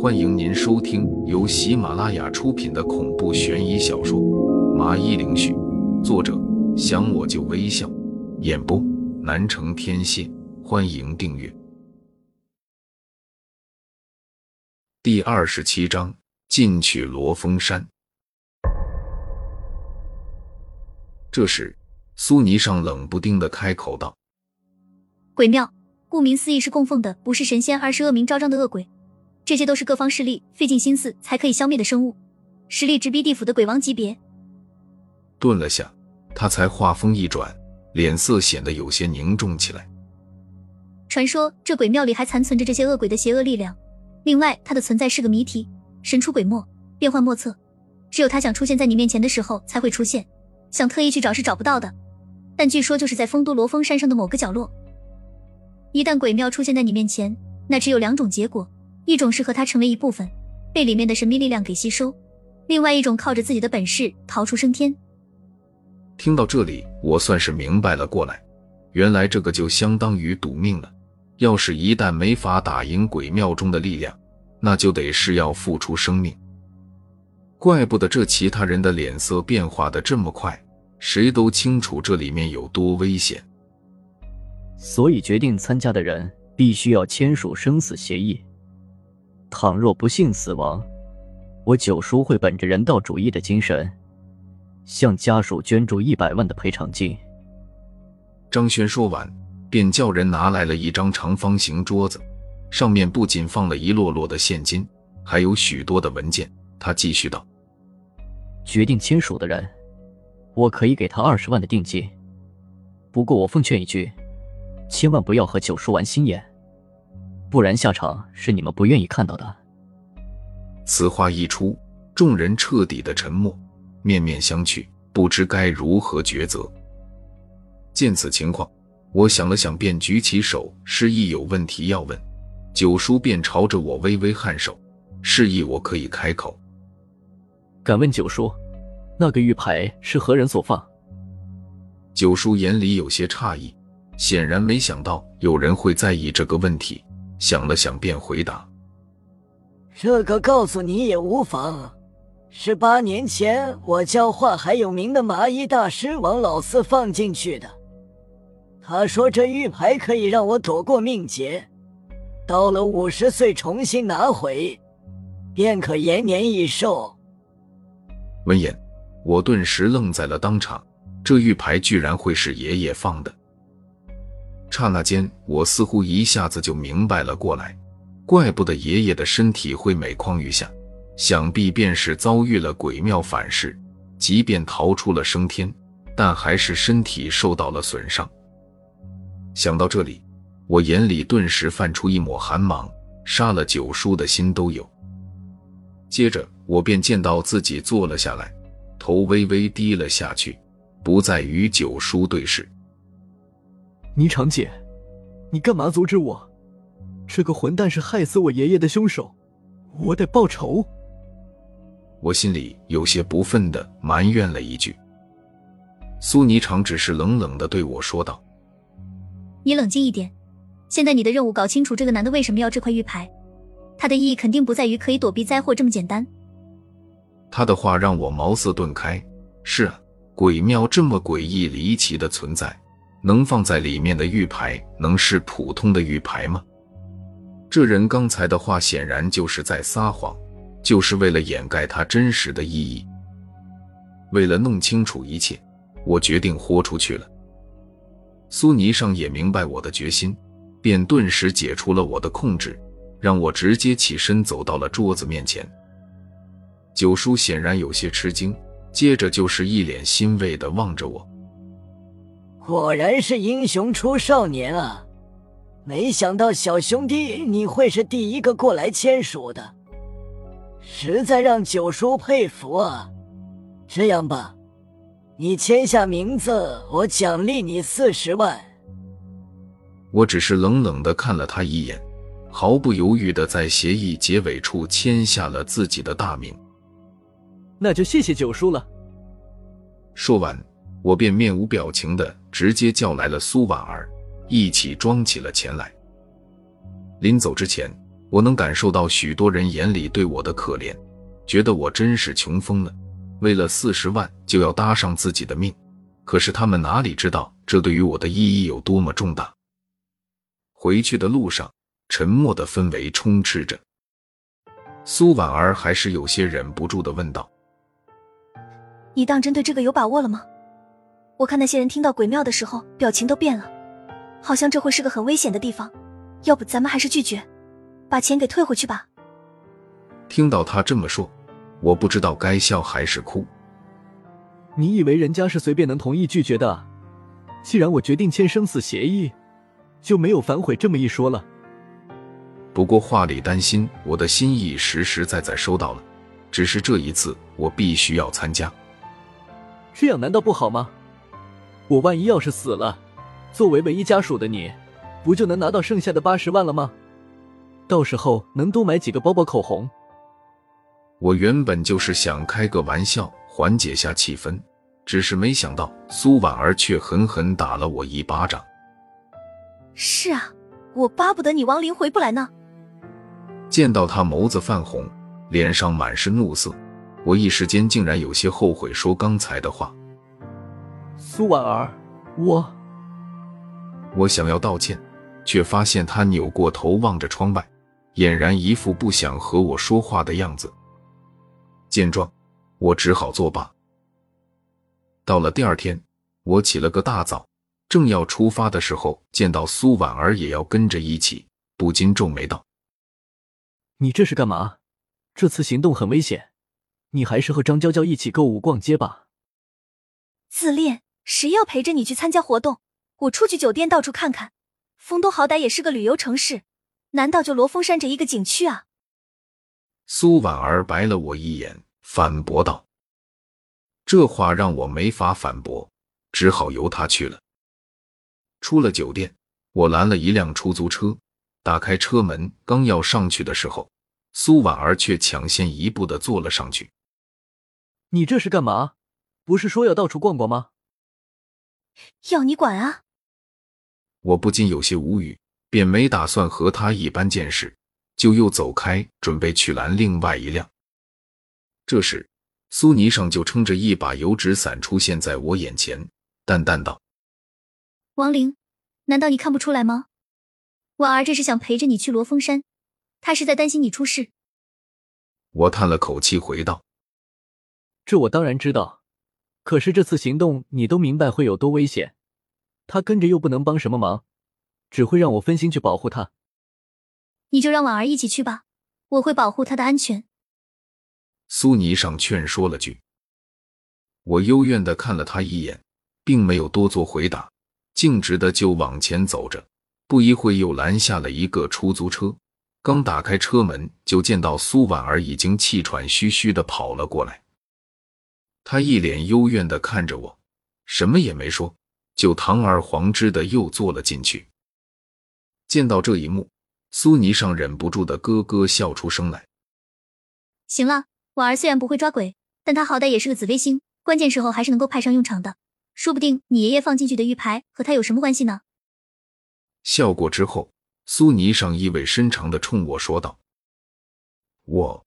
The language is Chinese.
欢迎您收听由喜马拉雅出品的恐怖悬疑小说《麻衣灵絮》，作者想我就微笑，演播南城天蝎。欢迎订阅。第二十七章：进取罗峰山。这时，苏泥上冷不丁的开口道：“鬼庙，顾名思义是供奉的不是神仙，而是恶名昭彰的恶鬼。这些都是各方势力费尽心思才可以消灭的生物，实力直逼地府的鬼王级别。”顿了下，他才话锋一转，脸色显得有些凝重起来。传说这鬼庙里还残存着这些恶鬼的邪恶力量。另外，它的存在是个谜题，神出鬼没，变幻莫测。只有他想出现在你面前的时候才会出现，想特意去找是找不到的。但据说就是在丰都罗峰山上的某个角落。一旦鬼庙出现在你面前，那只有两种结果：一种是和他成为一部分，被里面的神秘力量给吸收；另外一种靠着自己的本事逃出升天。听到这里，我算是明白了过来，原来这个就相当于赌命了。要是一旦没法打赢鬼庙中的力量，那就得是要付出生命。怪不得这其他人的脸色变化的这么快，谁都清楚这里面有多危险。所以决定参加的人必须要签署生死协议。倘若不幸死亡，我九叔会本着人道主义的精神，向家属捐助一百万的赔偿金。张轩说完。便叫人拿来了一张长方形桌子，上面不仅放了一摞摞的现金，还有许多的文件。他继续道：“决定签署的人，我可以给他二十万的定金。不过我奉劝一句，千万不要和九叔玩心眼，不然下场是你们不愿意看到的。”此话一出，众人彻底的沉默，面面相觑，不知该如何抉择。见此情况。我想了想，便举起手，示意有问题要问。九叔便朝着我微微颔首，示意我可以开口。敢问九叔，那个玉牌是何人所放？九叔眼里有些诧异，显然没想到有人会在意这个问题。想了想，便回答：“这个告诉你也无妨，是八年前我教化还有名的麻衣大师王老四放进去的。”他说：“这玉牌可以让我躲过命劫，到了五十岁重新拿回，便可延年益寿。”闻言，我顿时愣在了当场。这玉牌居然会是爷爷放的？刹那间，我似乎一下子就明白了过来。怪不得爷爷的身体会每况愈下，想必便是遭遇了鬼庙反噬，即便逃出了升天，但还是身体受到了损伤。想到这里，我眼里顿时泛出一抹寒芒，杀了九叔的心都有。接着，我便见到自己坐了下来，头微微低了下去，不再与九叔对视。霓裳姐，你干嘛阻止我？这个混蛋是害死我爷爷的凶手，我得报仇。我心里有些不忿的埋怨了一句。苏霓裳只是冷冷的对我说道。你冷静一点，现在你的任务搞清楚这个男的为什么要这块玉牌，他的意义肯定不在于可以躲避灾祸这么简单。他的话让我茅塞顿开。是啊，鬼庙这么诡异离奇的存在，能放在里面的玉牌能是普通的玉牌吗？这人刚才的话显然就是在撒谎，就是为了掩盖他真实的意义。为了弄清楚一切，我决定豁出去了。苏泥上也明白我的决心，便顿时解除了我的控制，让我直接起身走到了桌子面前。九叔显然有些吃惊，接着就是一脸欣慰的望着我。果然是英雄出少年啊！没想到小兄弟你会是第一个过来签署的，实在让九叔佩服啊！这样吧。你签下名字，我奖励你四十万。我只是冷冷的看了他一眼，毫不犹豫的在协议结尾处签下了自己的大名。那就谢谢九叔了。说完，我便面无表情的直接叫来了苏婉儿，一起装起了钱来。临走之前，我能感受到许多人眼里对我的可怜，觉得我真是穷疯了，为了四十万就要搭上自己的命。可是他们哪里知道，这对于我的意义有多么重大。回去的路上，沉默的氛围充斥着。苏婉儿还是有些忍不住的问道：“你当真对这个有把握了吗？我看那些人听到鬼庙的时候，表情都变了，好像这会是个很危险的地方。要不咱们还是拒绝。”把钱给退回去吧。听到他这么说，我不知道该笑还是哭。你以为人家是随便能同意拒绝的？既然我决定签生死协议，就没有反悔这么一说了。不过话里担心，我的心意实实在在收到了，只是这一次我必须要参加。这样难道不好吗？我万一要是死了，作为唯一家属的你，不就能拿到剩下的八十万了吗？到时候能多买几个包包、口红。我原本就是想开个玩笑，缓解下气氛，只是没想到苏婉儿却狠狠打了我一巴掌。是啊，我巴不得你亡灵回不来呢。见到他眸子泛红，脸上满是怒色，我一时间竟然有些后悔说刚才的话。苏婉儿，我……我想要道歉，却发现他扭过头望着窗外。俨然一副不想和我说话的样子。见状，我只好作罢。到了第二天，我起了个大早，正要出发的时候，见到苏婉儿也要跟着一起，不禁皱眉道：“你这是干嘛？这次行动很危险，你还是和张娇娇一起购物逛街吧。”自恋，谁要陪着你去参加活动？我出去酒店到处看看。丰都好歹也是个旅游城市。难道就罗峰山这一个景区啊？苏婉儿白了我一眼，反驳道：“这话让我没法反驳，只好由他去了。”出了酒店，我拦了一辆出租车，打开车门，刚要上去的时候，苏婉儿却抢先一步的坐了上去。“你这是干嘛？不是说要到处逛逛吗？”“要你管啊！”我不禁有些无语。便没打算和他一般见识，就又走开，准备去拦另外一辆。这时，苏泥上就撑着一把油纸伞出现在我眼前，淡淡道：“王玲，难道你看不出来吗？婉儿这是想陪着你去罗峰山，她是在担心你出事。”我叹了口气，回道：“这我当然知道，可是这次行动你都明白会有多危险，他跟着又不能帮什么忙。”只会让我分心去保护他。你就让婉儿一起去吧，我会保护她的安全。苏泥上劝说了句，我幽怨的看了他一眼，并没有多做回答，径直的就往前走着。不一会又拦下了一个出租车，刚打开车门，就见到苏婉儿已经气喘吁吁的跑了过来。他一脸幽怨的看着我，什么也没说，就堂而皇之的又坐了进去。见到这一幕，苏泥上忍不住的咯咯笑出声来。行了，婉儿虽然不会抓鬼，但她好歹也是个紫微星，关键时候还是能够派上用场的。说不定你爷爷放进去的玉牌和他有什么关系呢？笑过之后，苏泥上意味深长的冲我说道：“我。”